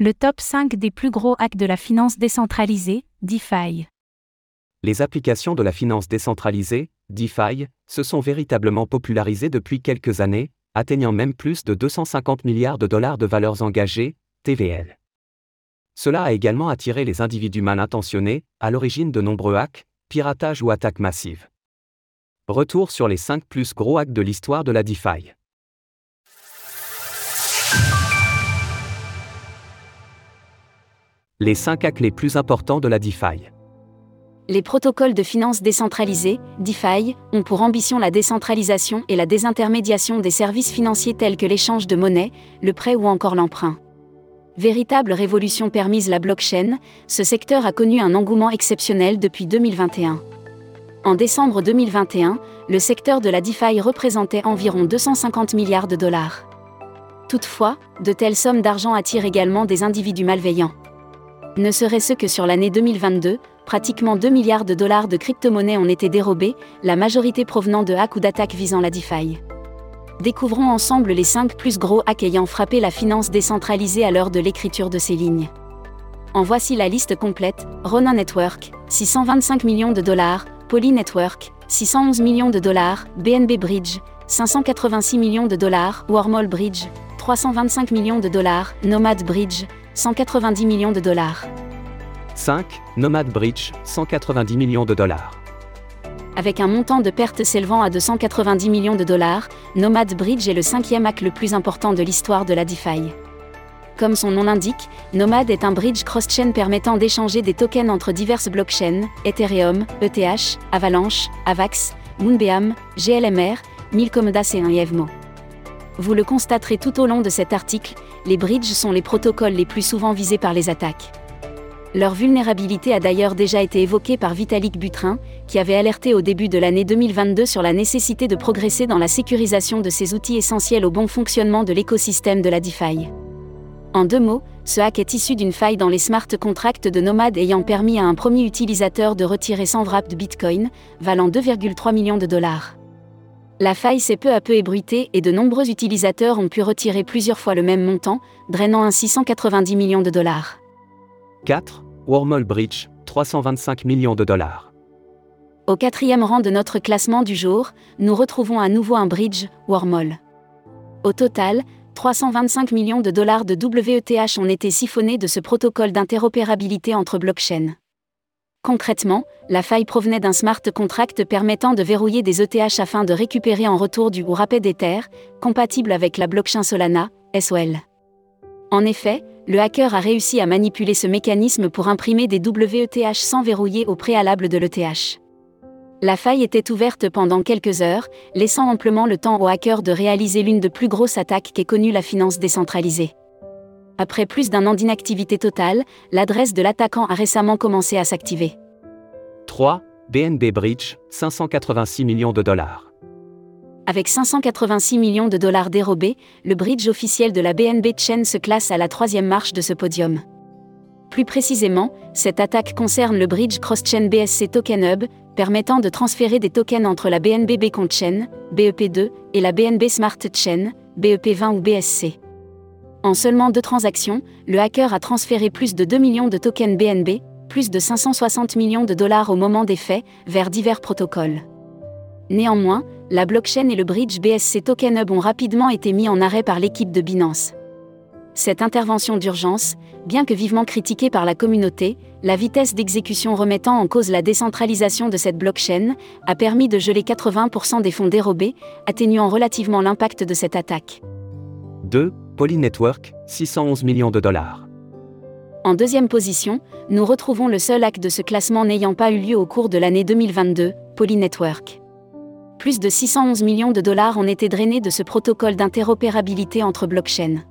Le top 5 des plus gros hacks de la finance décentralisée, DeFi. Les applications de la finance décentralisée, DeFi, se sont véritablement popularisées depuis quelques années, atteignant même plus de 250 milliards de dollars de valeurs engagées, TVL. Cela a également attiré les individus mal intentionnés, à l'origine de nombreux hacks, piratages ou attaques massives. Retour sur les 5 plus gros hacks de l'histoire de la DeFi. Les 5 hacks les plus importants de la DeFi. Les protocoles de finance décentralisés, DeFi, ont pour ambition la décentralisation et la désintermédiation des services financiers tels que l'échange de monnaie, le prêt ou encore l'emprunt. Véritable révolution permise la blockchain, ce secteur a connu un engouement exceptionnel depuis 2021. En décembre 2021, le secteur de la DeFi représentait environ 250 milliards de dollars. Toutefois, de telles sommes d'argent attirent également des individus malveillants. Ne serait-ce que sur l'année 2022, pratiquement 2 milliards de dollars de crypto-monnaies ont été dérobés, la majorité provenant de hacks ou d'attaques visant la DeFi. Découvrons ensemble les 5 plus gros hacks ayant frappé la finance décentralisée à l'heure de l'écriture de ces lignes. En voici la liste complète Ronin Network, 625 millions de dollars, Poly Network, 611 millions de dollars, BNB Bridge, 586 millions de dollars, Wormhole Bridge, 325 millions de dollars, Nomad Bridge, 190 millions de dollars. 5. Nomad Bridge, 190 millions de dollars. Avec un montant de pertes s'élevant à 290 millions de dollars, Nomad Bridge est le cinquième hack le plus important de l'histoire de la DeFi. Comme son nom l'indique, Nomad est un bridge cross-chain permettant d'échanger des tokens entre diverses blockchains, Ethereum, ETH, Avalanche, Avax, Moonbeam, GLMR, Milcomodas et un Evmo. Vous le constaterez tout au long de cet article, les bridges sont les protocoles les plus souvent visés par les attaques. Leur vulnérabilité a d'ailleurs déjà été évoquée par Vitalik Butrin, qui avait alerté au début de l'année 2022 sur la nécessité de progresser dans la sécurisation de ces outils essentiels au bon fonctionnement de l'écosystème de la DeFi. En deux mots, ce hack est issu d'une faille dans les smart contracts de Nomad ayant permis à un premier utilisateur de retirer 100 wraps de Bitcoin, valant 2,3 millions de dollars. La faille s'est peu à peu ébruitée et de nombreux utilisateurs ont pu retirer plusieurs fois le même montant, drainant ainsi 190 millions de dollars. 4. Wormhole Bridge, 325 millions de dollars. Au quatrième rang de notre classement du jour, nous retrouvons à nouveau un bridge, Wormhole. Au total, 325 millions de dollars de WETH ont été siphonnés de ce protocole d'interopérabilité entre blockchains. Concrètement, la faille provenait d'un smart contract permettant de verrouiller des ETH afin de récupérer en retour du ou rapid Ether, compatible avec la blockchain Solana, SOL. En effet, le hacker a réussi à manipuler ce mécanisme pour imprimer des WETH sans verrouiller au préalable de l'ETH. La faille était ouverte pendant quelques heures, laissant amplement le temps au hacker de réaliser l'une des plus grosses attaques qu'ait connue la finance décentralisée. Après plus d'un an d'inactivité totale, l'adresse de l'attaquant a récemment commencé à s'activer. 3. BNB Bridge, 586 millions de dollars. Avec 586 millions de dollars dérobés, le bridge officiel de la BNB Chain se classe à la troisième marche de ce podium. Plus précisément, cette attaque concerne le bridge cross-chain BSC Token Hub, permettant de transférer des tokens entre la BNB Beacon Chain, BEP2, et la BNB Smart Chain, BEP20 ou BSC. En seulement deux transactions, le hacker a transféré plus de 2 millions de tokens BNB, plus de 560 millions de dollars au moment des faits, vers divers protocoles. Néanmoins, la blockchain et le bridge BSC Token Hub ont rapidement été mis en arrêt par l'équipe de Binance. Cette intervention d'urgence, bien que vivement critiquée par la communauté, la vitesse d'exécution remettant en cause la décentralisation de cette blockchain, a permis de geler 80% des fonds dérobés, atténuant relativement l'impact de cette attaque. 2. Poly Network, 611 millions de dollars. En deuxième position, nous retrouvons le seul hack de ce classement n'ayant pas eu lieu au cours de l'année 2022, Poly Network. Plus de 611 millions de dollars ont été drainés de ce protocole d'interopérabilité entre blockchains.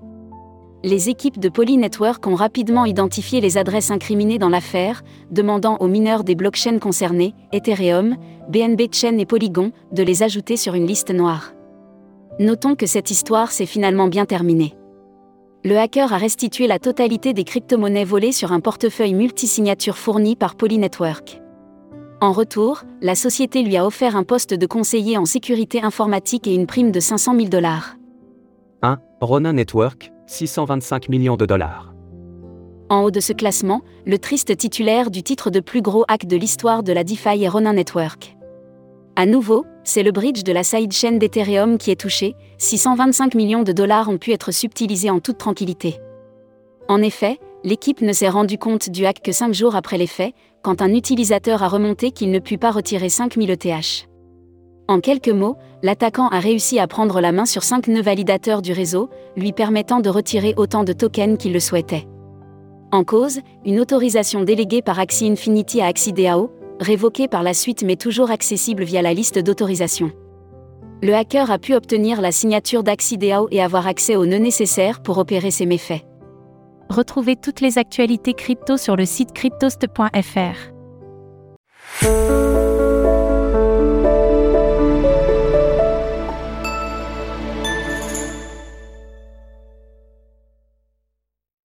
Les équipes de Poly Network ont rapidement identifié les adresses incriminées dans l'affaire, demandant aux mineurs des blockchains concernés, Ethereum, BNB Chain et Polygon, de les ajouter sur une liste noire. Notons que cette histoire s'est finalement bien terminée. Le hacker a restitué la totalité des crypto-monnaies volées sur un portefeuille multisignature fourni par Polynetwork. En retour, la société lui a offert un poste de conseiller en sécurité informatique et une prime de 500 000 dollars. 1. Ronin Network, 625 millions de dollars. En haut de ce classement, le triste titulaire du titre de plus gros hack de l'histoire de la DeFi est Ronin Network. À nouveau, c'est le bridge de la sidechain d'Ethereum qui est touché, 625 millions de dollars ont pu être subtilisés en toute tranquillité. En effet, l'équipe ne s'est rendu compte du hack que 5 jours après les faits, quand un utilisateur a remonté qu'il ne put pas retirer 5000 ETH. En quelques mots, l'attaquant a réussi à prendre la main sur 5 nœuds validateurs du réseau, lui permettant de retirer autant de tokens qu'il le souhaitait. En cause, une autorisation déléguée par Axie Infinity à AxiDAO, révoquée par la suite mais toujours accessible via la liste d'autorisation. Le hacker a pu obtenir la signature d'AxiDAO et avoir accès aux nœuds nécessaires pour opérer ses méfaits. Retrouvez toutes les actualités crypto sur le site cryptost.fr.